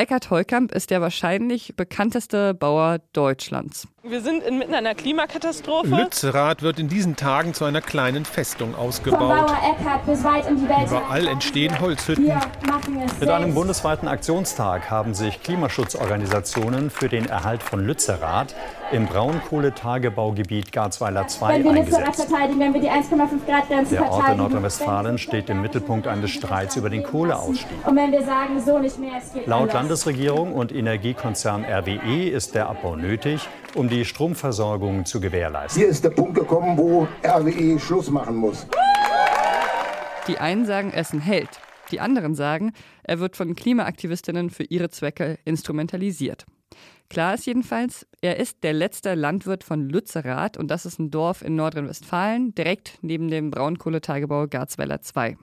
Eckhard Heukamp ist der wahrscheinlich bekannteste Bauer Deutschlands. Wir sind inmitten einer Klimakatastrophe. Lützerath wird in diesen Tagen zu einer kleinen Festung ausgebaut. Überall entstehen Holzhütten. Mit einem bundesweiten Aktionstag haben sich Klimaschutzorganisationen für den Erhalt von Lützerath im Braunkohletagebaugebiet Garzweiler 2 wenn wir eingesetzt. Verteidigen, wenn wir die 1,5 Grad Grenze Der Ort in Nordrhein-Westfalen steht im Mittelpunkt eines Streits über den Kohleausstieg. Und wenn wir sagen, so nicht mehr, es geht Laut anders. Landesregierung und Energiekonzern RWE ist der Abbau nötig, um die Stromversorgung zu gewährleisten. Hier ist der Punkt gekommen, wo RWE Schluss machen muss. Die einen sagen, ist ein Held. Die anderen sagen, er wird von Klimaaktivistinnen für ihre Zwecke instrumentalisiert. Klar ist jedenfalls, er ist der letzte Landwirt von Lützerath und das ist ein Dorf in Nordrhein-Westfalen, direkt neben dem Braunkohletagebau Garzweiler 2.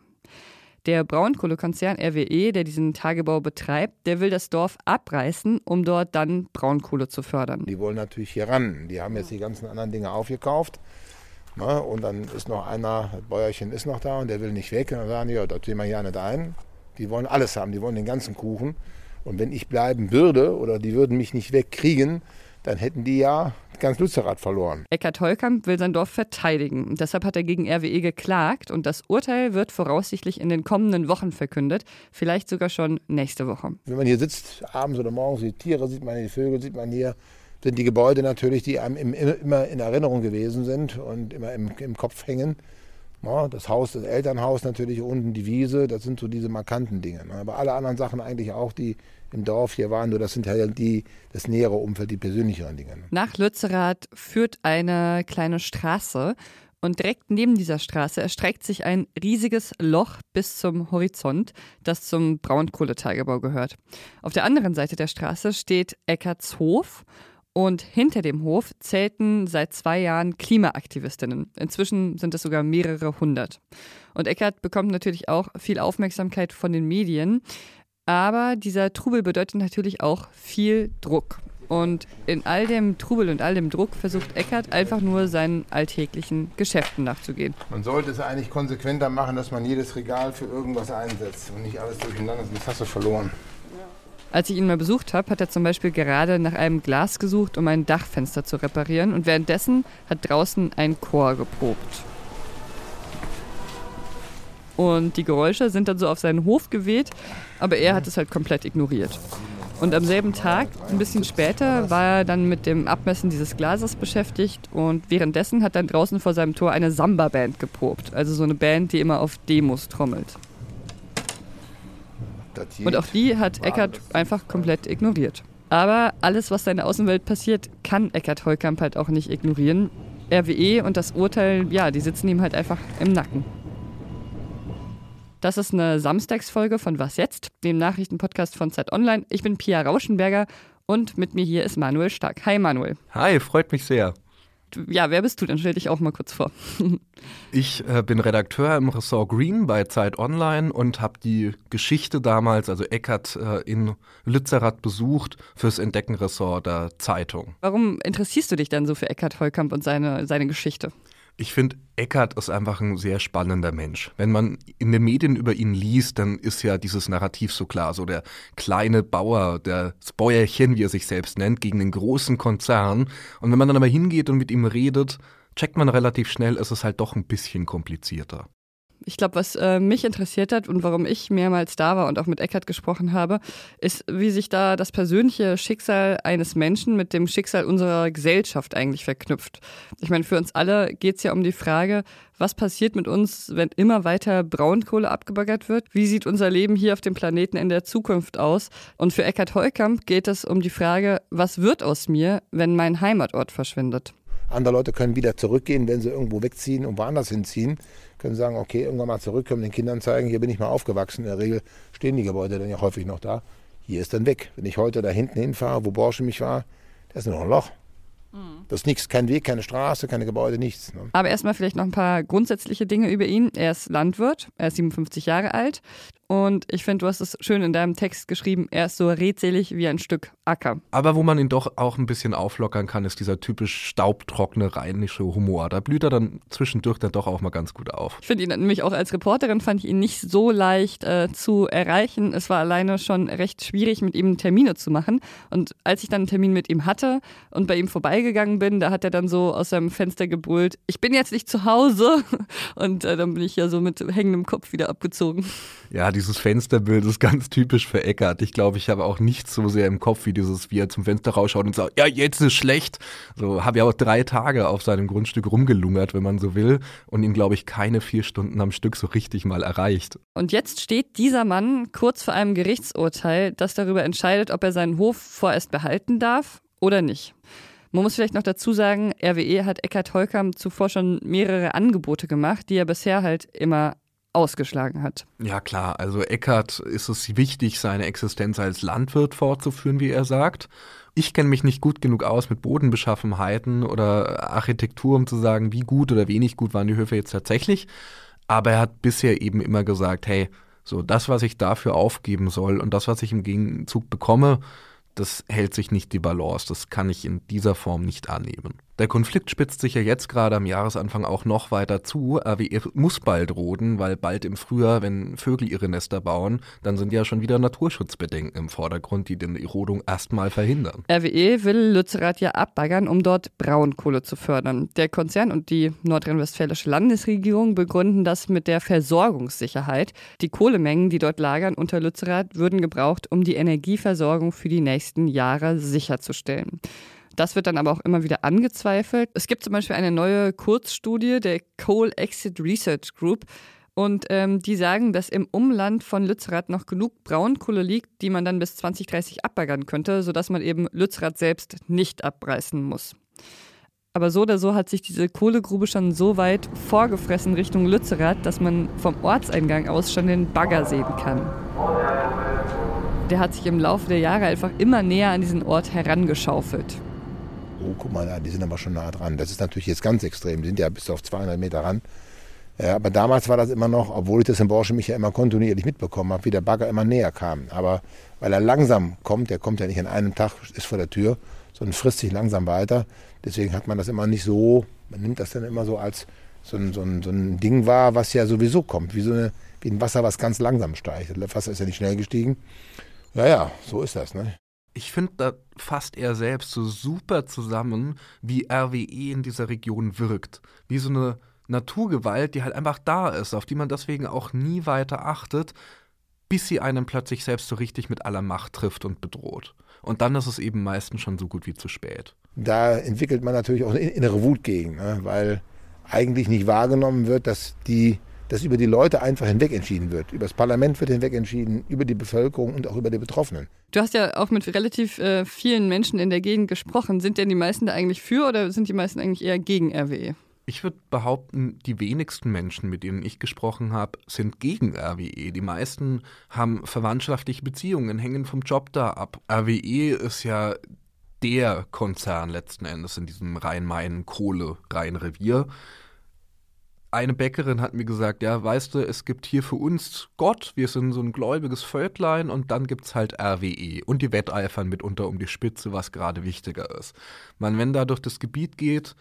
Der Braunkohlekonzern RWE, der diesen Tagebau betreibt, der will das Dorf abreißen, um dort dann Braunkohle zu fördern. Die wollen natürlich hier ran. Die haben jetzt die ganzen anderen Dinge aufgekauft. Ne? Und dann ist noch einer, das Bäuerchen ist noch da und der will nicht weg. Und dann sagen die, ja, das sehen wir hier nicht ein. Die wollen alles haben, die wollen den ganzen Kuchen. Und wenn ich bleiben würde oder die würden mich nicht wegkriegen, dann hätten die ja ganz Lützerath verloren. Eckhard Holkamp will sein Dorf verteidigen. Deshalb hat er gegen RWE geklagt und das Urteil wird voraussichtlich in den kommenden Wochen verkündet, vielleicht sogar schon nächste Woche. Wenn man hier sitzt, abends oder morgens, die Tiere sieht man, die Vögel sieht man hier, sind die Gebäude natürlich, die einem immer in Erinnerung gewesen sind und immer im, im Kopf hängen. Das Haus, das Elternhaus natürlich, unten die Wiese, das sind so diese markanten Dinge. Aber alle anderen Sachen eigentlich auch, die im Dorf hier waren, nur das sind halt die, das nähere Umfeld, die persönlicheren Dinge. Nach Lützerath führt eine kleine Straße und direkt neben dieser Straße erstreckt sich ein riesiges Loch bis zum Horizont, das zum Braunkohletagebau gehört. Auf der anderen Seite der Straße steht Eckerts Hof und hinter dem Hof zählten seit zwei Jahren Klimaaktivistinnen. Inzwischen sind es sogar mehrere hundert. Und Eckert bekommt natürlich auch viel Aufmerksamkeit von den Medien. Aber dieser Trubel bedeutet natürlich auch viel Druck. Und in all dem Trubel und all dem Druck versucht Eckert einfach nur seinen alltäglichen Geschäften nachzugehen. Man sollte es eigentlich konsequenter machen, dass man jedes Regal für irgendwas einsetzt und nicht alles durcheinander, sonst hast du verloren. Als ich ihn mal besucht habe, hat er zum Beispiel gerade nach einem Glas gesucht, um ein Dachfenster zu reparieren. Und währenddessen hat draußen ein Chor geprobt. Und die Geräusche sind dann so auf seinen Hof geweht, aber er hat es halt komplett ignoriert. Und am selben Tag, ein bisschen später, war er dann mit dem Abmessen dieses Glases beschäftigt und währenddessen hat dann draußen vor seinem Tor eine Samba-Band geprobt. Also so eine Band, die immer auf Demos trommelt. Und auch die hat Eckert einfach komplett ignoriert. Aber alles, was da in der Außenwelt passiert, kann Eckert Heukamp halt auch nicht ignorieren. RWE und das Urteil, ja, die sitzen ihm halt einfach im Nacken. Das ist eine Samstagsfolge von Was jetzt, dem Nachrichtenpodcast von Zeit Online. Ich bin Pia Rauschenberger und mit mir hier ist Manuel Stark. Hi Manuel. Hi, freut mich sehr. Ja, wer bist du? Dann stell dich auch mal kurz vor. ich äh, bin Redakteur im Ressort Green bei Zeit Online und habe die Geschichte damals, also Eckert äh, in Lützerath besucht fürs Entdeckenressort der Zeitung. Warum interessierst du dich dann so für Eckart Heukamp und seine, seine Geschichte? Ich finde, Eckert ist einfach ein sehr spannender Mensch. Wenn man in den Medien über ihn liest, dann ist ja dieses Narrativ so klar. So der kleine Bauer, das Bäuerchen, wie er sich selbst nennt, gegen den großen Konzern. Und wenn man dann aber hingeht und mit ihm redet, checkt man relativ schnell, ist es halt doch ein bisschen komplizierter. Ich glaube, was äh, mich interessiert hat und warum ich mehrmals da war und auch mit Eckert gesprochen habe, ist, wie sich da das persönliche Schicksal eines Menschen mit dem Schicksal unserer Gesellschaft eigentlich verknüpft. Ich meine, für uns alle geht es ja um die Frage, was passiert mit uns, wenn immer weiter Braunkohle abgebaggert wird? Wie sieht unser Leben hier auf dem Planeten in der Zukunft aus? Und für Eckart Heukamp geht es um die Frage, was wird aus mir, wenn mein Heimatort verschwindet? Andere Leute können wieder zurückgehen, wenn sie irgendwo wegziehen und woanders hinziehen. Können sagen, okay, irgendwann mal zurückkommen, den Kindern zeigen, hier bin ich mal aufgewachsen. In der Regel stehen die Gebäude dann ja häufig noch da. Hier ist dann weg. Wenn ich heute da hinten hinfahre, wo Borsche mich war, da ist nur noch ein Loch. Mhm. Das ist nichts, kein Weg, keine Straße, keine Gebäude, nichts. Ne? Aber erstmal vielleicht noch ein paar grundsätzliche Dinge über ihn. Er ist Landwirt, er ist 57 Jahre alt Und ich finde, du hast es schön in deinem Text geschrieben, er ist so redselig wie ein Stück Acker. Aber wo man ihn doch auch ein bisschen auflockern kann, ist dieser typisch staubtrockene rheinische Humor. Da blüht er dann zwischendurch dann doch auch mal ganz gut auf. Ich finde ihn nämlich auch als Reporterin, fand ich ihn nicht so leicht äh, zu erreichen. Es war alleine schon recht schwierig, mit ihm Termine zu machen. Und als ich dann einen Termin mit ihm hatte und bei ihm vorbeigegangen bin, da hat er dann so aus seinem Fenster gebrüllt, ich bin jetzt nicht zu Hause. Und äh, dann bin ich ja so mit hängendem Kopf wieder abgezogen. Ja, dieses Fensterbild ist ganz typisch für Eckart. Ich glaube, ich habe auch nicht so sehr im Kopf wie dieses, wie er zum Fenster rausschaut und sagt, ja, jetzt ist schlecht. So habe ich auch drei Tage auf seinem Grundstück rumgelungert, wenn man so will, und ihn, glaube ich, keine vier Stunden am Stück so richtig mal erreicht. Und jetzt steht dieser Mann kurz vor einem Gerichtsurteil, das darüber entscheidet, ob er seinen Hof vorerst behalten darf oder nicht. Man muss vielleicht noch dazu sagen, RWE hat Eckhard Holkam zuvor schon mehrere Angebote gemacht, die er bisher halt immer ausgeschlagen hat. Ja klar, also Eckert ist es wichtig, seine Existenz als Landwirt fortzuführen, wie er sagt. Ich kenne mich nicht gut genug aus mit Bodenbeschaffenheiten oder Architektur, um zu sagen, wie gut oder wenig gut waren die Höfe jetzt tatsächlich. Aber er hat bisher eben immer gesagt, hey, so das, was ich dafür aufgeben soll und das, was ich im Gegenzug bekomme, das hält sich nicht die Balance. Das kann ich in dieser Form nicht annehmen. Der Konflikt spitzt sich ja jetzt gerade am Jahresanfang auch noch weiter zu. RWE muss bald roden, weil bald im Frühjahr, wenn Vögel ihre Nester bauen, dann sind ja schon wieder Naturschutzbedenken im Vordergrund, die die Rodung erstmal verhindern. RWE will Lützerath ja abbaggern, um dort Braunkohle zu fördern. Der Konzern und die nordrhein-westfälische Landesregierung begründen das mit der Versorgungssicherheit. Die Kohlemengen, die dort lagern unter Lützerath, würden gebraucht, um die Energieversorgung für die nächsten Jahre sicherzustellen. Das wird dann aber auch immer wieder angezweifelt. Es gibt zum Beispiel eine neue Kurzstudie der Coal Exit Research Group. Und ähm, die sagen, dass im Umland von Lützerath noch genug Braunkohle liegt, die man dann bis 2030 abbaggern könnte, sodass man eben Lützerath selbst nicht abreißen muss. Aber so oder so hat sich diese Kohlegrube schon so weit vorgefressen Richtung Lützerath, dass man vom Ortseingang aus schon den Bagger sehen kann. Der hat sich im Laufe der Jahre einfach immer näher an diesen Ort herangeschaufelt oh, guck mal, die sind aber schon nah dran. Das ist natürlich jetzt ganz extrem. Die sind ja bis auf 200 Meter ran. Aber damals war das immer noch, obwohl ich das in Borsche mich ja immer kontinuierlich mitbekommen habe, wie der Bagger immer näher kam. Aber weil er langsam kommt, der kommt ja nicht an einem Tag, ist vor der Tür, sondern frisst sich langsam weiter. Deswegen hat man das immer nicht so, man nimmt das dann immer so als so ein, so ein, so ein Ding wahr, was ja sowieso kommt, wie, so eine, wie ein Wasser, was ganz langsam steigt. Das Wasser ist ja nicht schnell gestiegen. Ja, ja, so ist das. Ne? Ich finde, da fasst er selbst so super zusammen, wie RWE in dieser Region wirkt. Wie so eine Naturgewalt, die halt einfach da ist, auf die man deswegen auch nie weiter achtet, bis sie einen plötzlich selbst so richtig mit aller Macht trifft und bedroht. Und dann ist es eben meistens schon so gut wie zu spät. Da entwickelt man natürlich auch eine innere Wut gegen, ne? weil eigentlich nicht wahrgenommen wird, dass die dass über die Leute einfach hinweg entschieden wird. Über das Parlament wird hinweg entschieden, über die Bevölkerung und auch über die Betroffenen. Du hast ja auch mit relativ äh, vielen Menschen in der Gegend gesprochen. Sind denn die meisten da eigentlich für oder sind die meisten eigentlich eher gegen RWE? Ich würde behaupten, die wenigsten Menschen, mit denen ich gesprochen habe, sind gegen RWE. Die meisten haben verwandtschaftliche Beziehungen, hängen vom Job da ab. RWE ist ja der Konzern letzten Endes in diesem Rhein-Main-Kohle-Rhein-Revier eine Bäckerin hat mir gesagt, ja, weißt du, es gibt hier für uns Gott, wir sind so ein gläubiges Völklein und dann gibt es halt RWE und die wetteifern mitunter um die Spitze, was gerade wichtiger ist. Man, wenn da durch das Gebiet geht,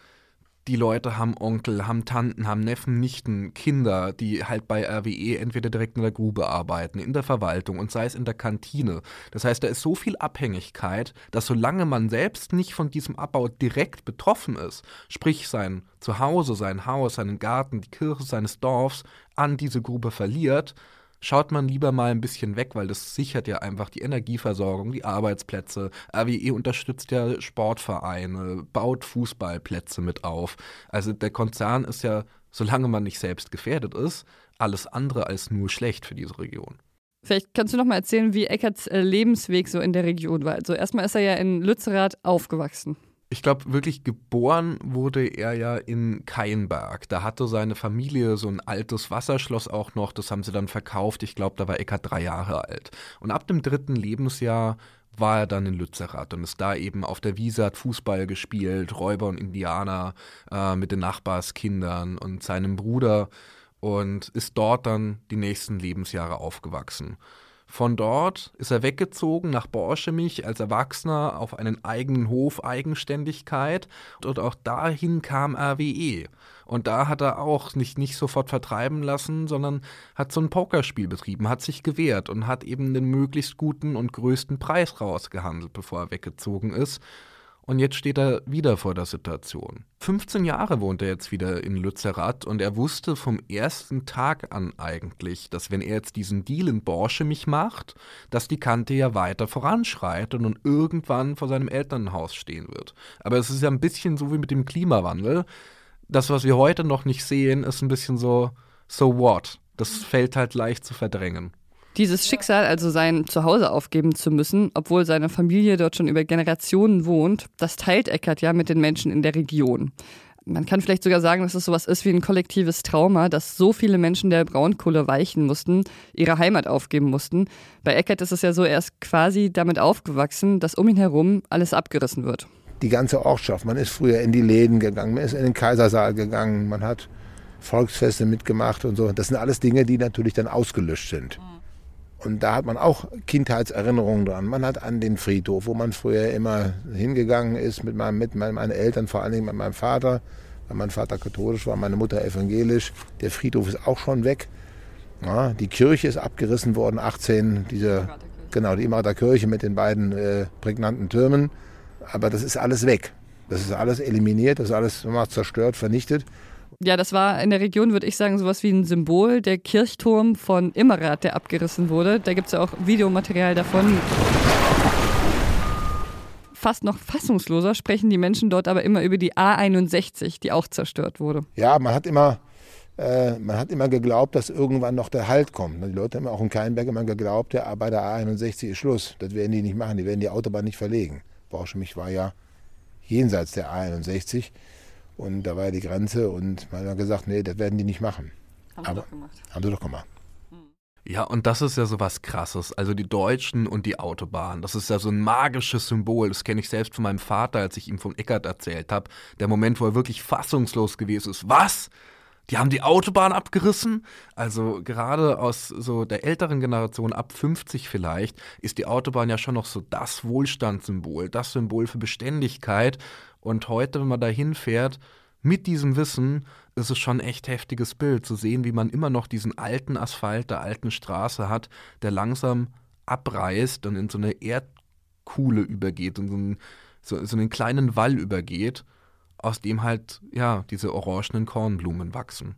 die Leute haben Onkel, haben Tanten, haben Neffen, Nichten, Kinder, die halt bei RWE entweder direkt in der Grube arbeiten, in der Verwaltung und sei es in der Kantine. Das heißt, da ist so viel Abhängigkeit, dass solange man selbst nicht von diesem Abbau direkt betroffen ist, sprich sein Zuhause, sein Haus, seinen Garten, die Kirche seines Dorfs an diese Grube verliert, schaut man lieber mal ein bisschen weg, weil das sichert ja einfach die Energieversorgung, die Arbeitsplätze. RWE unterstützt ja Sportvereine, baut Fußballplätze mit auf. Also der Konzern ist ja, solange man nicht selbst gefährdet ist, alles andere als nur schlecht für diese Region. Vielleicht kannst du noch mal erzählen, wie Eckerts äh, Lebensweg so in der Region war. Also erstmal ist er ja in Lützerath aufgewachsen ich glaube, wirklich geboren wurde er ja in Keinberg. Da hatte seine Familie so ein altes Wasserschloss auch noch, das haben sie dann verkauft. Ich glaube, da war Eckart drei Jahre alt. Und ab dem dritten Lebensjahr war er dann in Lützerath und ist da eben auf der Wiese, hat Fußball gespielt, Räuber und Indianer äh, mit den Nachbarskindern und seinem Bruder und ist dort dann die nächsten Lebensjahre aufgewachsen. Von dort ist er weggezogen nach Borschemich als Erwachsener auf einen eigenen Hof Eigenständigkeit und auch dahin kam RWE. Und da hat er auch nicht, nicht sofort vertreiben lassen, sondern hat so ein Pokerspiel betrieben, hat sich gewehrt und hat eben den möglichst guten und größten Preis rausgehandelt, bevor er weggezogen ist. Und jetzt steht er wieder vor der Situation. 15 Jahre wohnt er jetzt wieder in Lützerath und er wusste vom ersten Tag an eigentlich, dass wenn er jetzt diesen Deal in Borsche mich macht, dass die Kante ja weiter voranschreitet und irgendwann vor seinem Elternhaus stehen wird. Aber es ist ja ein bisschen so wie mit dem Klimawandel. Das, was wir heute noch nicht sehen, ist ein bisschen so, so what? Das fällt halt leicht zu verdrängen. Dieses Schicksal, also sein Zuhause aufgeben zu müssen, obwohl seine Familie dort schon über Generationen wohnt, das teilt Eckert ja mit den Menschen in der Region. Man kann vielleicht sogar sagen, dass es sowas ist wie ein kollektives Trauma, dass so viele Menschen der Braunkohle weichen mussten, ihre Heimat aufgeben mussten. Bei Eckert ist es ja so, er ist quasi damit aufgewachsen, dass um ihn herum alles abgerissen wird. Die ganze Ortschaft, man ist früher in die Läden gegangen, man ist in den Kaisersaal gegangen, man hat Volksfeste mitgemacht und so. Das sind alles Dinge, die natürlich dann ausgelöscht sind. Und da hat man auch Kindheitserinnerungen dran. Man hat an den Friedhof, wo man früher immer hingegangen ist mit, meinem, mit meinen Eltern, vor allen Dingen mit meinem Vater, weil mein Vater katholisch war, meine Mutter evangelisch. Der Friedhof ist auch schon weg. Ja, die Kirche ist abgerissen worden, 18, diese, genau, die Immerter Kirche mit den beiden äh, prägnanten Türmen. Aber das ist alles weg. Das ist alles eliminiert, das ist alles zerstört, vernichtet. Ja, das war in der Region, würde ich sagen, sowas wie ein Symbol. Der Kirchturm von Immerath, der abgerissen wurde. Da gibt es ja auch Videomaterial davon. Fast noch fassungsloser sprechen die Menschen dort aber immer über die A61, die auch zerstört wurde. Ja, man hat immer, äh, man hat immer geglaubt, dass irgendwann noch der Halt kommt. Die Leute haben auch in Keinberg immer geglaubt, ja, bei der A61 ist Schluss. Das werden die nicht machen, die werden die Autobahn nicht verlegen. Borschemich war ja jenseits der A61. Und da war ja die Grenze und man hat gesagt, nee, das werden die nicht machen. Haben sie doch gemacht. Haben sie doch gemacht. Ja, und das ist ja so was Krasses. Also die Deutschen und die Autobahn. Das ist ja so ein magisches Symbol. Das kenne ich selbst von meinem Vater, als ich ihm von Eckert erzählt habe. Der Moment, wo er wirklich fassungslos gewesen ist. Was? Die haben die Autobahn abgerissen? Also gerade aus so der älteren Generation, ab 50 vielleicht, ist die Autobahn ja schon noch so das Wohlstandssymbol, das Symbol für Beständigkeit. Und heute, wenn man da hinfährt, mit diesem Wissen ist es schon ein echt heftiges Bild, zu sehen, wie man immer noch diesen alten Asphalt der alten Straße hat, der langsam abreißt und in so eine Erdkuhle übergeht, in so einen, so, so einen kleinen Wall übergeht, aus dem halt, ja, diese orangenen Kornblumen wachsen.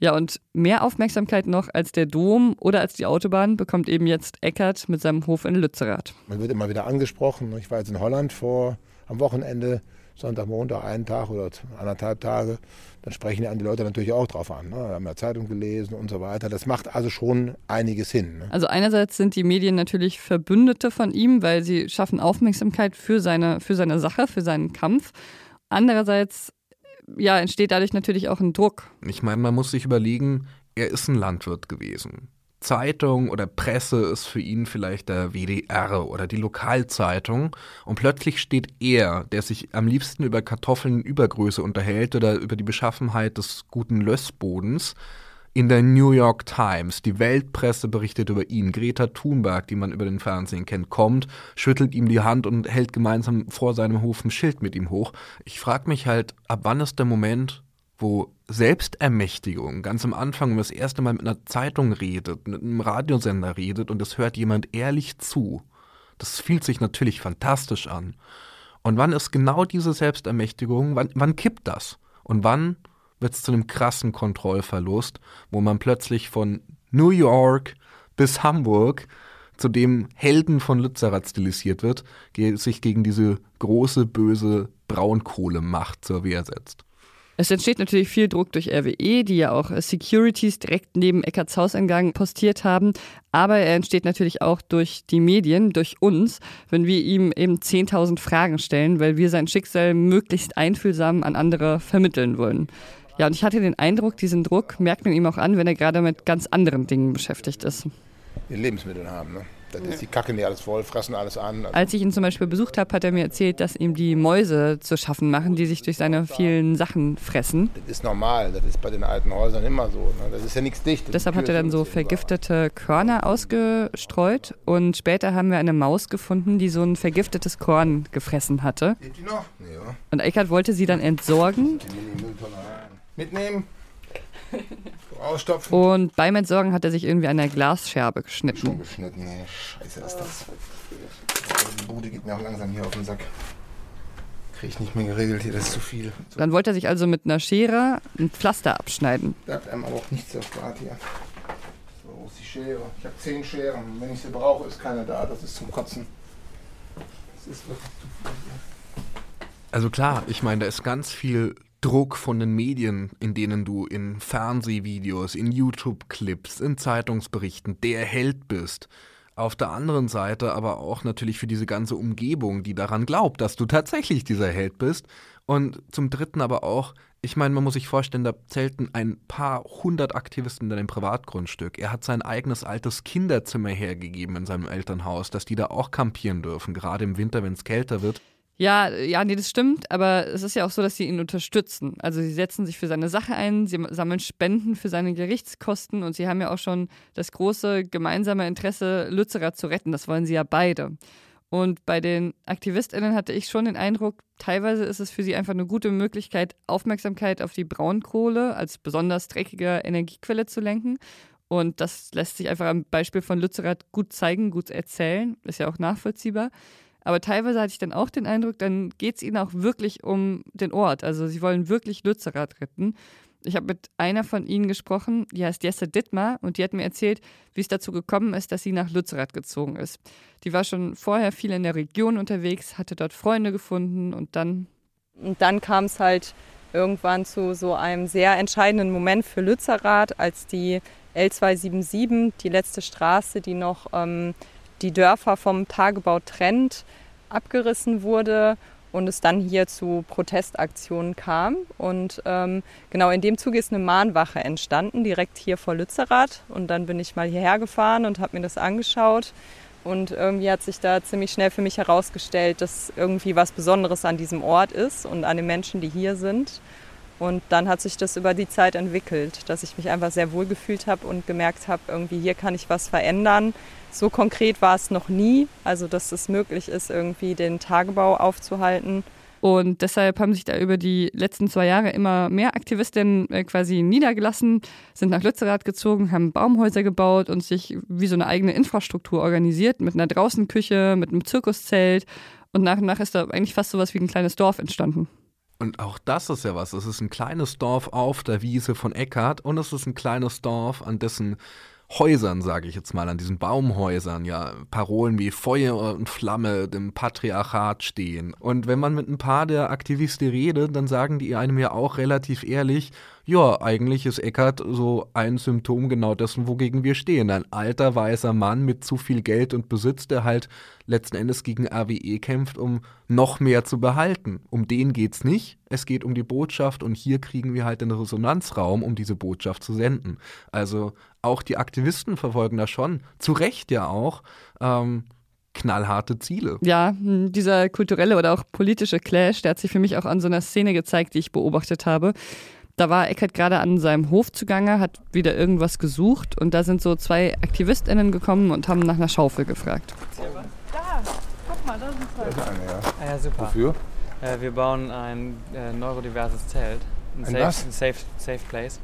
Ja, und mehr Aufmerksamkeit noch als der Dom oder als die Autobahn bekommt eben jetzt Eckert mit seinem Hof in Lützerath. Man wird immer wieder angesprochen. Ich war jetzt in Holland vor am Wochenende, Sonntag, Montag, einen Tag oder anderthalb Tage, dann sprechen ja die Leute natürlich auch drauf an. Ne? Wir haben ja Zeitung gelesen und so weiter. Das macht also schon einiges hin. Ne? Also einerseits sind die Medien natürlich Verbündete von ihm, weil sie schaffen Aufmerksamkeit für seine, für seine Sache, für seinen Kampf. Andererseits ja, entsteht dadurch natürlich auch ein Druck. Ich meine, man muss sich überlegen, er ist ein Landwirt gewesen. Zeitung oder Presse ist für ihn vielleicht der WDR oder die Lokalzeitung und plötzlich steht er, der sich am liebsten über Kartoffeln Übergröße unterhält oder über die Beschaffenheit des guten Lössbodens, in der New York Times. Die Weltpresse berichtet über ihn. Greta Thunberg, die man über den Fernsehen kennt, kommt, schüttelt ihm die Hand und hält gemeinsam vor seinem Hof ein Schild mit ihm hoch. Ich frage mich halt, ab wann ist der Moment, wo Selbstermächtigung ganz am Anfang, wenn man das erste Mal mit einer Zeitung redet, mit einem Radiosender redet und es hört jemand ehrlich zu. Das fühlt sich natürlich fantastisch an. Und wann ist genau diese Selbstermächtigung, wann, wann kippt das? Und wann wird es zu einem krassen Kontrollverlust, wo man plötzlich von New York bis Hamburg zu dem Helden von Lützerath stilisiert wird, sich gegen diese große, böse Braunkohlemacht zur Wehr setzt. Es entsteht natürlich viel Druck durch RWE, die ja auch Securities direkt neben Eckarts Hauseingang postiert haben. Aber er entsteht natürlich auch durch die Medien, durch uns, wenn wir ihm eben 10.000 Fragen stellen, weil wir sein Schicksal möglichst einfühlsam an andere vermitteln wollen. Ja, und ich hatte den Eindruck, diesen Druck merkt man ihm auch an, wenn er gerade mit ganz anderen Dingen beschäftigt ist. Die Lebensmittel haben. Ne? Das ist die Kacke nicht alles voll, fressen alles an. Also Als ich ihn zum Beispiel besucht habe, hat er mir erzählt, dass ihm die Mäuse zu schaffen machen, die sich durch seine vielen Sachen fressen. Das ist normal, das ist bei den alten Häusern immer so. Ne? Das ist ja nichts dicht. Deshalb hat er dann so vergiftete Körner ausgestreut und später haben wir eine Maus gefunden, die so ein vergiftetes Korn gefressen hatte. Lebt die noch? Nee, oder? Und Eckert wollte sie dann entsorgen. Mitnehmen. Ausstopfen. Und beim Entsorgen hat er sich irgendwie an der Glasscherbe geschnitten. Schon geschnitten, nee, scheiße ist das. Die Bude geht mir auch langsam hier auf den Sack. Krieg ich nicht mehr geregelt hier, das ist zu viel. Dann wollte er sich also mit einer Schere ein Pflaster abschneiden. Da hat einem aber auch nichts erspart hier. So, wo ist die Schere? Ich habe zehn Scheren. Wenn ich sie brauche, ist keine da. Das ist zum Kotzen. Das ist wirklich zu viel hier. Also klar, ich meine, da ist ganz viel Druck von den Medien, in denen du in Fernsehvideos, in YouTube-Clips, in Zeitungsberichten der Held bist. Auf der anderen Seite aber auch natürlich für diese ganze Umgebung, die daran glaubt, dass du tatsächlich dieser Held bist. Und zum Dritten aber auch, ich meine, man muss sich vorstellen, da zelten ein paar hundert Aktivisten in deinem Privatgrundstück. Er hat sein eigenes altes Kinderzimmer hergegeben in seinem Elternhaus, dass die da auch kampieren dürfen, gerade im Winter, wenn es kälter wird. Ja, ja, nee, das stimmt, aber es ist ja auch so, dass sie ihn unterstützen. Also sie setzen sich für seine Sache ein, sie sammeln Spenden für seine Gerichtskosten und sie haben ja auch schon das große gemeinsame Interesse, Lützerer zu retten. Das wollen sie ja beide. Und bei den AktivistInnen hatte ich schon den Eindruck, teilweise ist es für sie einfach eine gute Möglichkeit, Aufmerksamkeit auf die Braunkohle als besonders dreckige Energiequelle zu lenken. Und das lässt sich einfach am Beispiel von Lützerath gut zeigen, gut erzählen. Ist ja auch nachvollziehbar. Aber teilweise hatte ich dann auch den Eindruck, dann geht es ihnen auch wirklich um den Ort. Also sie wollen wirklich Lützerath retten. Ich habe mit einer von ihnen gesprochen, die heißt Jesse Dittmar und die hat mir erzählt, wie es dazu gekommen ist, dass sie nach Lützerath gezogen ist. Die war schon vorher viel in der Region unterwegs, hatte dort Freunde gefunden und dann. Und dann kam es halt irgendwann zu so einem sehr entscheidenden Moment für Lützerath, als die L277, die letzte Straße, die noch ähm, die Dörfer vom Tagebau trennt, abgerissen wurde und es dann hier zu Protestaktionen kam. Und ähm, genau in dem Zuge ist eine Mahnwache entstanden, direkt hier vor Lützerath. Und dann bin ich mal hierher gefahren und habe mir das angeschaut. Und irgendwie hat sich da ziemlich schnell für mich herausgestellt, dass irgendwie was Besonderes an diesem Ort ist und an den Menschen, die hier sind. Und dann hat sich das über die Zeit entwickelt, dass ich mich einfach sehr wohl gefühlt habe und gemerkt habe, irgendwie hier kann ich was verändern. So konkret war es noch nie, also dass es möglich ist, irgendwie den Tagebau aufzuhalten. Und deshalb haben sich da über die letzten zwei Jahre immer mehr Aktivistinnen äh, quasi niedergelassen, sind nach Lützerath gezogen, haben Baumhäuser gebaut und sich wie so eine eigene Infrastruktur organisiert mit einer Draußenküche, mit einem Zirkuszelt. Und nach und nach ist da eigentlich fast so was wie ein kleines Dorf entstanden. Und auch das ist ja was. Es ist ein kleines Dorf auf der Wiese von Eckart und es ist ein kleines Dorf, an dessen Häusern, sage ich jetzt mal, an diesen Baumhäusern, ja, Parolen wie Feuer und Flamme dem Patriarchat stehen. Und wenn man mit ein paar der Aktivisten redet, dann sagen die einem ja auch relativ ehrlich, ja, eigentlich ist Eckert so ein Symptom genau dessen, wogegen wir stehen. Ein alter, weißer Mann mit zu viel Geld und Besitz, der halt letzten Endes gegen RWE kämpft, um noch mehr zu behalten. Um den geht's nicht. Es geht um die Botschaft und hier kriegen wir halt den Resonanzraum, um diese Botschaft zu senden. Also auch die Aktivisten verfolgen da schon, zu Recht ja auch, ähm, knallharte Ziele. Ja, hm, dieser kulturelle oder auch politische Clash, der hat sich für mich auch an so einer Szene gezeigt, die ich beobachtet habe. Da war Eckert gerade an seinem Hof zugange, hat wieder irgendwas gesucht und da sind so zwei AktivistInnen gekommen und haben nach einer Schaufel gefragt. Da, guck mal, da sind zwei. Das ist eine, ja. Ah, ja, super. Wofür? Äh, wir bauen ein äh, neurodiverses Zelt. Ein, Ein safe, was? ein safe, safe Place.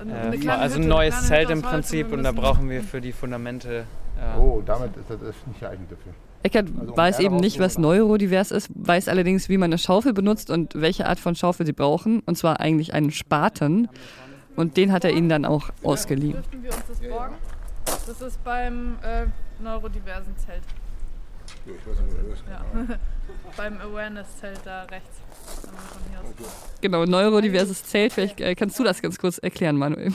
Eine Äh, kleine also ein neues Zelt im Prinzip und da brauchen wir für die Fundamente. Äh, Oh, damit ist das ist nicht geeignet dafür. Eckert Also um weiß eben nicht, was neurodivers ist, weiß allerdings, wie man eine Schaufel benutzt und welche Art von Schaufel sie brauchen. Und zwar eigentlich einen Spaten. Und den hat er ihnen dann auch ausgeliehen. Dürften wir uns das borgen? Das ist beim äh, neurodiversen Zelt. Ja, ich weiß nicht, wo das ist. Ja. beim Awareness-Zelt da rechts. Genau, neurodiverses Zelt. Vielleicht äh, kannst du das ganz kurz erklären, Manuel.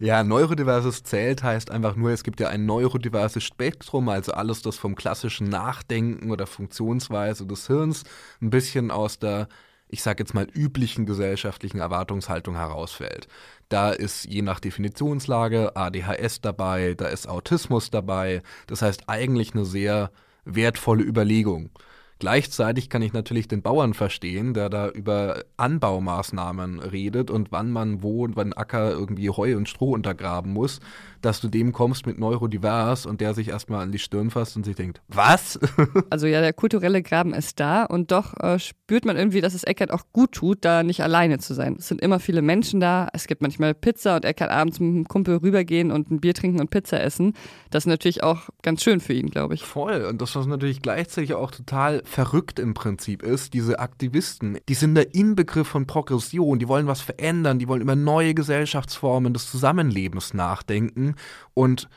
Ja, neurodiverses Zelt heißt einfach nur, es gibt ja ein neurodiverses Spektrum, also alles, das vom klassischen Nachdenken oder Funktionsweise des Hirns ein bisschen aus der ich sage jetzt mal, üblichen gesellschaftlichen Erwartungshaltung herausfällt. Da ist je nach Definitionslage ADHS dabei, da ist Autismus dabei. Das heißt eigentlich eine sehr wertvolle Überlegung. Gleichzeitig kann ich natürlich den Bauern verstehen, der da über Anbaumaßnahmen redet und wann man wo und wann Acker irgendwie Heu und Stroh untergraben muss, dass du dem kommst mit Neurodivers und der sich erstmal an die Stirn fasst und sich denkt, was? also ja, der kulturelle Graben ist da und doch äh, spürt man irgendwie, dass es Eckert auch gut tut, da nicht alleine zu sein. Es sind immer viele Menschen da, es gibt manchmal Pizza und er kann abends mit einem Kumpel rübergehen und ein Bier trinken und Pizza essen. Das ist natürlich auch ganz schön für ihn, glaube ich. Voll und das, was natürlich gleichzeitig auch total verrückt im Prinzip ist, diese Aktivisten, die sind der Inbegriff von Progression, die wollen was verändern, die wollen über neue Gesellschaftsformen des Zusammenlebens nachdenken und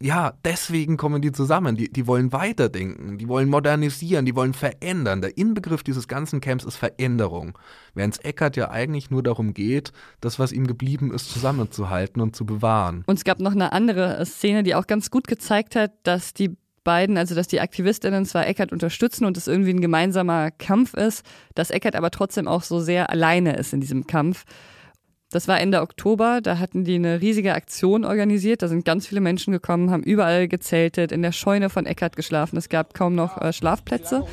ja, deswegen kommen die zusammen. Die, die wollen weiterdenken, die wollen modernisieren, die wollen verändern. Der Inbegriff dieses ganzen Camps ist Veränderung. Während es Eckert ja eigentlich nur darum geht, das, was ihm geblieben ist, zusammenzuhalten und zu bewahren. Und es gab noch eine andere Szene, die auch ganz gut gezeigt hat, dass die beiden, also dass die AktivistInnen zwar Eckert unterstützen und es irgendwie ein gemeinsamer Kampf ist, dass Eckert aber trotzdem auch so sehr alleine ist in diesem Kampf. Das war Ende Oktober, da hatten die eine riesige Aktion organisiert. Da sind ganz viele Menschen gekommen, haben überall gezeltet, in der Scheune von Eckert geschlafen. Es gab kaum noch äh, Schlafplätze.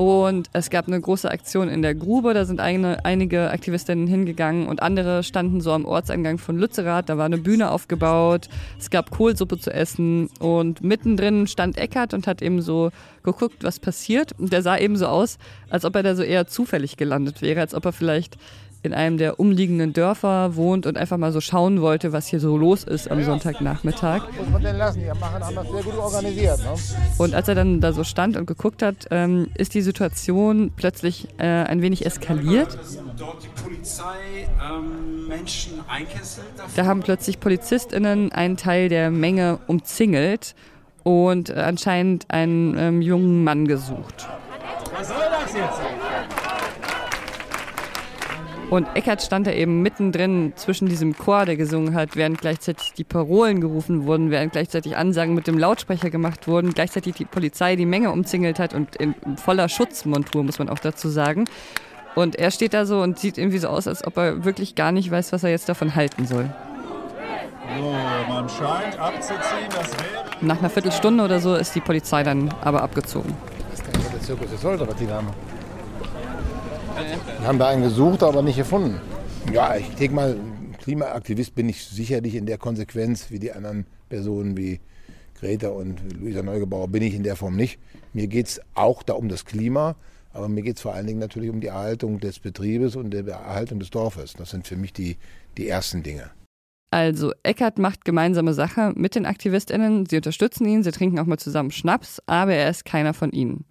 Und es gab eine große Aktion in der Grube, da sind eine, einige Aktivistinnen hingegangen und andere standen so am Ortseingang von Lützerath. Da war eine Bühne aufgebaut, es gab Kohlsuppe zu essen und mittendrin stand Eckert und hat eben so geguckt, was passiert. Und der sah eben so aus, als ob er da so eher zufällig gelandet wäre, als ob er vielleicht in einem der umliegenden Dörfer wohnt und einfach mal so schauen wollte, was hier so los ist am Sonntagnachmittag. Und als er dann da so stand und geguckt hat, ähm, ist die Situation plötzlich äh, ein wenig eskaliert. Da haben plötzlich PolizistInnen einen Teil der Menge umzingelt und äh, anscheinend einen ähm, jungen Mann gesucht. Was soll das jetzt? Und Eckert stand da eben mittendrin zwischen diesem Chor, der gesungen hat, während gleichzeitig die Parolen gerufen wurden, während gleichzeitig Ansagen mit dem Lautsprecher gemacht wurden, gleichzeitig die Polizei die Menge umzingelt hat und in voller Schutzmontur, muss man auch dazu sagen. Und er steht da so und sieht irgendwie so aus, als ob er wirklich gar nicht weiß, was er jetzt davon halten soll. So, man scheint abzuziehen, das wäre. Nach einer Viertelstunde oder so ist die Polizei dann aber abgezogen. Das ist der Zirkus, der sollte, was die da haben. Wir haben da einen gesucht, aber nicht gefunden. Ja, ich denke mal, Klimaaktivist bin ich sicherlich in der Konsequenz wie die anderen Personen wie Greta und Luisa Neugebauer bin ich in der Form nicht. Mir geht es auch da um das Klima, aber mir geht es vor allen Dingen natürlich um die Erhaltung des Betriebes und der Erhaltung des Dorfes. Das sind für mich die, die ersten Dinge. Also Eckert macht gemeinsame Sache mit den AktivistInnen. Sie unterstützen ihn, sie trinken auch mal zusammen Schnaps, aber er ist keiner von ihnen.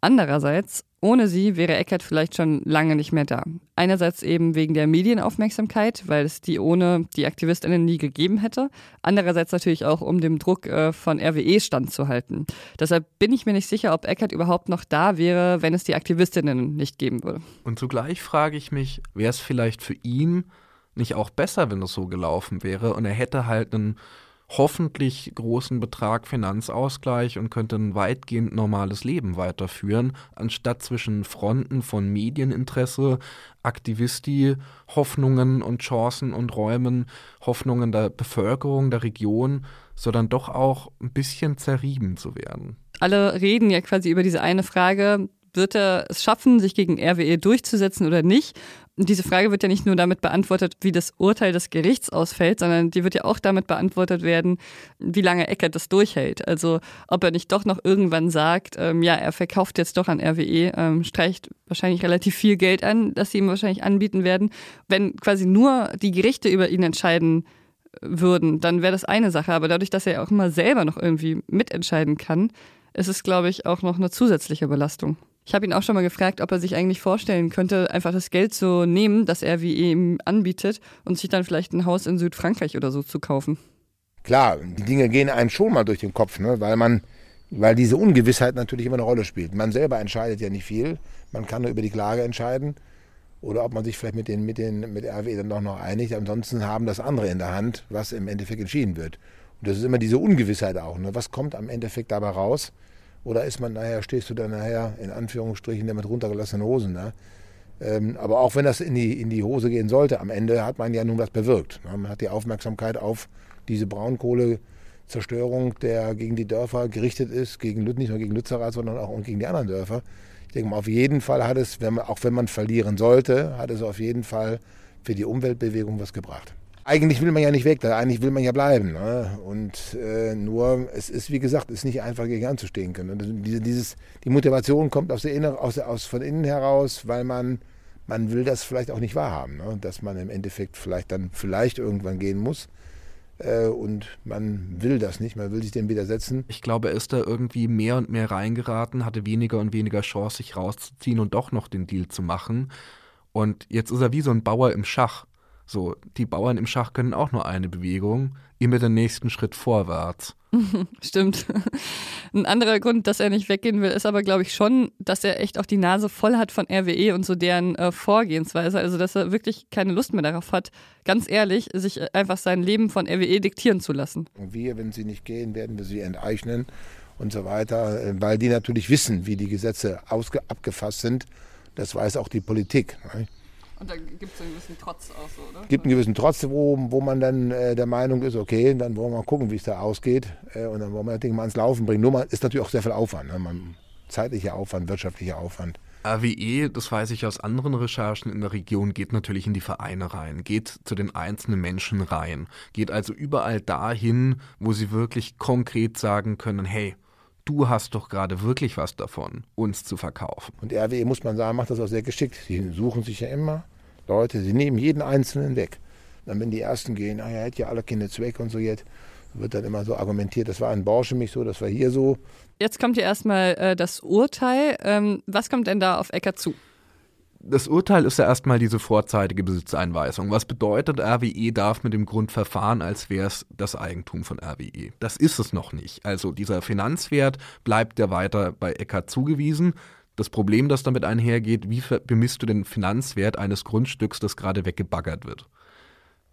Andererseits ohne sie wäre Eckert vielleicht schon lange nicht mehr da. Einerseits eben wegen der Medienaufmerksamkeit, weil es die ohne die AktivistInnen nie gegeben hätte. Andererseits natürlich auch, um dem Druck äh, von RWE standzuhalten. Deshalb bin ich mir nicht sicher, ob Eckert überhaupt noch da wäre, wenn es die AktivistInnen nicht geben würde. Und zugleich frage ich mich, wäre es vielleicht für ihn nicht auch besser, wenn es so gelaufen wäre und er hätte halt einen hoffentlich großen Betrag Finanzausgleich und könnte ein weitgehend normales Leben weiterführen, anstatt zwischen Fronten von Medieninteresse, Aktivisti, Hoffnungen und Chancen und Räumen, Hoffnungen der Bevölkerung, der Region, sondern doch auch ein bisschen zerrieben zu werden. Alle reden ja quasi über diese eine Frage, wird er es schaffen, sich gegen RWE durchzusetzen oder nicht? Diese Frage wird ja nicht nur damit beantwortet, wie das Urteil des Gerichts ausfällt, sondern die wird ja auch damit beantwortet werden, wie lange Eckert das durchhält. Also ob er nicht doch noch irgendwann sagt, ähm, ja, er verkauft jetzt doch an RWE, ähm, streicht wahrscheinlich relativ viel Geld an, das sie ihm wahrscheinlich anbieten werden. Wenn quasi nur die Gerichte über ihn entscheiden würden, dann wäre das eine Sache. Aber dadurch, dass er auch immer selber noch irgendwie mitentscheiden kann, ist es, glaube ich, auch noch eine zusätzliche Belastung. Ich habe ihn auch schon mal gefragt, ob er sich eigentlich vorstellen könnte, einfach das Geld zu nehmen, das er wie ihm anbietet und sich dann vielleicht ein Haus in Südfrankreich oder so zu kaufen. Klar, die Dinge gehen einem schon mal durch den Kopf, ne? weil man, weil diese Ungewissheit natürlich immer eine Rolle spielt. Man selber entscheidet ja nicht viel, man kann nur über die Klage entscheiden oder ob man sich vielleicht mit den mit den mit RWE dann doch noch einigt. Ansonsten haben das andere in der Hand, was im Endeffekt entschieden wird. Und das ist immer diese Ungewissheit auch. Ne? Was kommt am Endeffekt dabei raus? Oder ist man nachher, stehst du dann nachher in Anführungsstrichen mit runtergelassenen Hosen da? Ähm, aber auch wenn das in die, in die Hose gehen sollte, am Ende hat man ja nun was bewirkt. Man hat die Aufmerksamkeit auf diese Braunkohlezerstörung, der gegen die Dörfer gerichtet ist, gegen, nicht nur gegen Lützerath, sondern auch gegen die anderen Dörfer. Ich denke mal, auf jeden Fall hat es, wenn man, auch wenn man verlieren sollte, hat es auf jeden Fall für die Umweltbewegung was gebracht. Eigentlich will man ja nicht weg, eigentlich will man ja bleiben. Ne? Und äh, nur, es ist, wie gesagt, es ist nicht einfach gegen anzustehen können. Und diese, dieses, die Motivation kommt aus der Inner, aus, aus, von innen heraus, weil man, man will das vielleicht auch nicht wahrhaben. Ne? Dass man im Endeffekt vielleicht dann vielleicht irgendwann gehen muss. Äh, und man will das nicht, man will sich dem widersetzen. Ich glaube, er ist da irgendwie mehr und mehr reingeraten, hatte weniger und weniger Chance, sich rauszuziehen und doch noch den Deal zu machen. Und jetzt ist er wie so ein Bauer im Schach. So, die Bauern im Schach können auch nur eine Bewegung, immer den nächsten Schritt vorwärts. Stimmt. Ein anderer Grund, dass er nicht weggehen will, ist aber, glaube ich, schon, dass er echt auch die Nase voll hat von RWE und so deren äh, Vorgehensweise. Also, dass er wirklich keine Lust mehr darauf hat, ganz ehrlich, sich einfach sein Leben von RWE diktieren zu lassen. Und wir, wenn sie nicht gehen, werden wir sie enteignen und so weiter, äh, weil die natürlich wissen, wie die Gesetze abgefasst sind. Das weiß auch die Politik. Ne? Und da gibt es einen gewissen Trotz auch so, oder? gibt einen gewissen Trotz, wo, wo man dann äh, der Meinung ist, okay, dann wollen wir mal gucken, wie es da ausgeht. Äh, und dann wollen wir das Ding mal ans Laufen bringen. Nur mal, ist natürlich auch sehr viel Aufwand. Ne? Man, zeitlicher Aufwand, wirtschaftlicher Aufwand. RWE, das weiß ich aus anderen Recherchen in der Region, geht natürlich in die Vereine rein, geht zu den einzelnen Menschen rein, geht also überall dahin, wo sie wirklich konkret sagen können, hey, du hast doch gerade wirklich was davon, uns zu verkaufen. Und RWE, muss man sagen, macht das auch sehr geschickt. Sie suchen sich ja immer Leute, sie nehmen jeden Einzelnen weg. Dann, wenn die Ersten gehen, ah, er hat ja alle keine Zweck und so jetzt, wird dann immer so argumentiert, das war in Borsche mich so, das war hier so. Jetzt kommt ja erstmal äh, das Urteil. Ähm, was kommt denn da auf Ecker zu? das Urteil ist ja erstmal diese vorzeitige Besitzeinweisung. Was bedeutet, RWE darf mit dem Grund verfahren, als wäre es das Eigentum von RWE. Das ist es noch nicht. Also dieser Finanzwert bleibt ja weiter bei Eckert zugewiesen. Das Problem, das damit einhergeht, wie bemisst du den Finanzwert eines Grundstücks, das gerade weggebaggert wird?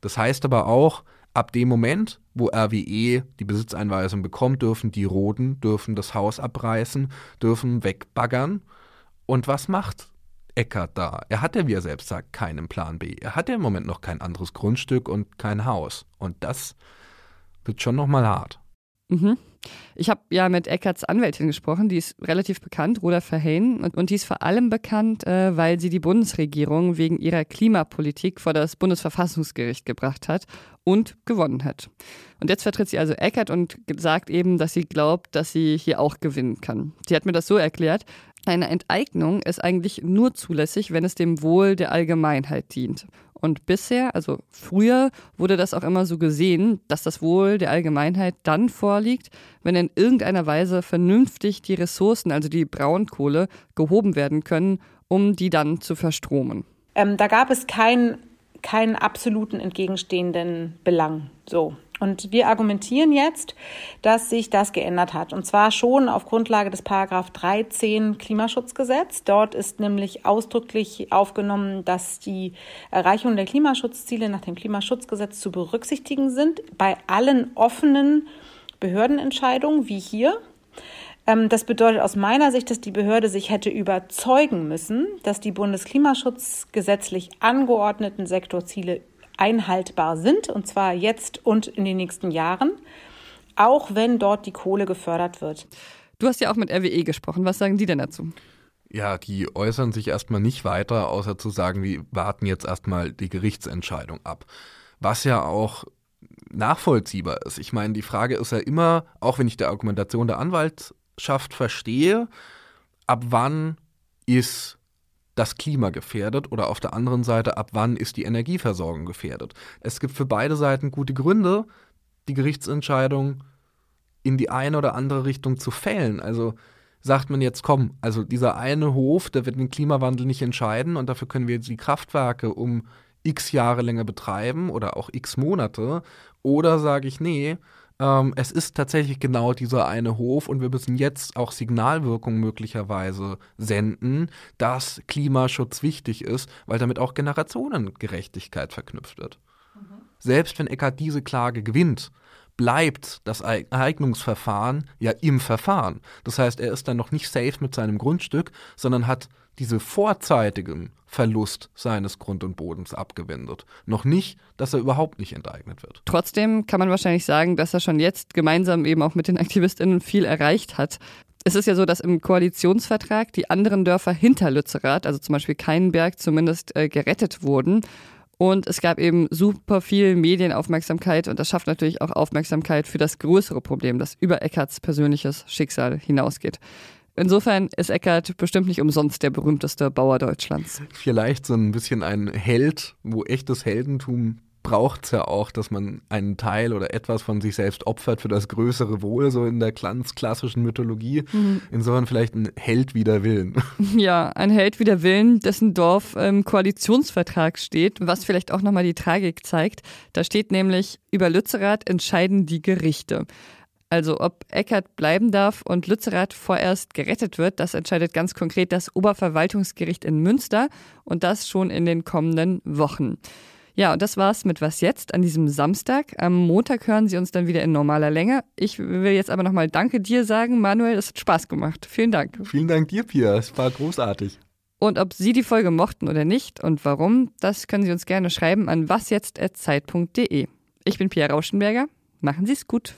Das heißt aber auch, ab dem Moment, wo RWE die Besitzeinweisung bekommt, dürfen die Roden, dürfen das Haus abreißen, dürfen wegbaggern. Und was macht Eckert da. Er hat ja, wie er selbst sagt, keinen Plan B. Er hat ja im Moment noch kein anderes Grundstück und kein Haus. Und das wird schon nochmal hart. Mhm. Ich habe ja mit Eckerts Anwältin gesprochen, die ist relativ bekannt, Roda Verheyen, und, und die ist vor allem bekannt, äh, weil sie die Bundesregierung wegen ihrer Klimapolitik vor das Bundesverfassungsgericht gebracht hat und gewonnen hat. Und jetzt vertritt sie also Eckert und sagt eben, dass sie glaubt, dass sie hier auch gewinnen kann. Sie hat mir das so erklärt, eine Enteignung ist eigentlich nur zulässig, wenn es dem Wohl der Allgemeinheit dient. Und bisher, also früher, wurde das auch immer so gesehen, dass das Wohl der Allgemeinheit dann vorliegt, wenn in irgendeiner Weise vernünftig die Ressourcen, also die Braunkohle, gehoben werden können, um die dann zu verstromen. Ähm, da gab es keinen keinen absoluten entgegenstehenden Belang. So. Und wir argumentieren jetzt, dass sich das geändert hat. Und zwar schon auf Grundlage des Paragraph 13 Klimaschutzgesetz. Dort ist nämlich ausdrücklich aufgenommen, dass die Erreichung der Klimaschutzziele nach dem Klimaschutzgesetz zu berücksichtigen sind bei allen offenen Behördenentscheidungen wie hier. Ähm, das bedeutet aus meiner Sicht, dass die Behörde sich hätte überzeugen müssen, dass die bundesklimaschutzgesetzlich angeordneten Sektorziele einhaltbar sind, und zwar jetzt und in den nächsten Jahren, auch wenn dort die Kohle gefördert wird. Du hast ja auch mit RWE gesprochen. Was sagen die denn dazu? Ja, die äußern sich erstmal nicht weiter, außer zu sagen, wir warten jetzt erstmal die Gerichtsentscheidung ab. Was ja auch nachvollziehbar ist. Ich meine, die Frage ist ja immer, auch wenn ich die Argumentation der Anwaltschaft verstehe, ab wann ist das Klima gefährdet oder auf der anderen Seite, ab wann ist die Energieversorgung gefährdet. Es gibt für beide Seiten gute Gründe, die Gerichtsentscheidung in die eine oder andere Richtung zu fällen. Also sagt man jetzt, komm, also dieser eine Hof, der wird den Klimawandel nicht entscheiden und dafür können wir jetzt die Kraftwerke um x Jahre länger betreiben oder auch x Monate. Oder sage ich, nee, ähm, es ist tatsächlich genau dieser eine Hof und wir müssen jetzt auch Signalwirkung möglicherweise senden, dass Klimaschutz wichtig ist, weil damit auch Generationengerechtigkeit verknüpft wird. Mhm. Selbst wenn Eckart diese Klage gewinnt, bleibt das Eignungsverfahren ja im Verfahren. Das heißt, er ist dann noch nicht safe mit seinem Grundstück, sondern hat diese vorzeitigen Verlust seines Grund und Bodens abgewendet. Noch nicht, dass er überhaupt nicht enteignet wird. Trotzdem kann man wahrscheinlich sagen, dass er schon jetzt gemeinsam eben auch mit den AktivistInnen viel erreicht hat. Es ist ja so, dass im Koalitionsvertrag die anderen Dörfer hinter Lützerath, also zum Beispiel Keinenberg, zumindest äh, gerettet wurden. Und es gab eben super viel Medienaufmerksamkeit und das schafft natürlich auch Aufmerksamkeit für das größere Problem, das über Eckarts persönliches Schicksal hinausgeht. Insofern ist Eckart bestimmt nicht umsonst der berühmteste Bauer Deutschlands. Vielleicht so ein bisschen ein Held, wo echtes Heldentum braucht es ja auch, dass man einen Teil oder etwas von sich selbst opfert für das größere Wohl, so in der ganz klassischen Mythologie. Mhm. Insofern vielleicht ein Held wider Willen. Ja, ein Held wider Willen, dessen Dorf im Koalitionsvertrag steht, was vielleicht auch nochmal die Tragik zeigt. Da steht nämlich, über Lützerath entscheiden die Gerichte. Also ob Eckert bleiben darf und Lützerath vorerst gerettet wird, das entscheidet ganz konkret das Oberverwaltungsgericht in Münster und das schon in den kommenden Wochen. Ja, und das war's mit Was jetzt an diesem Samstag. Am Montag hören Sie uns dann wieder in normaler Länge. Ich will jetzt aber nochmal Danke dir sagen, Manuel. Es hat Spaß gemacht. Vielen Dank. Vielen Dank dir, Pia. Es war großartig. Und ob Sie die Folge mochten oder nicht und warum, das können Sie uns gerne schreiben an wasjetzt.zeit.de. Ich bin Pia Rauschenberger. Machen Sie es gut.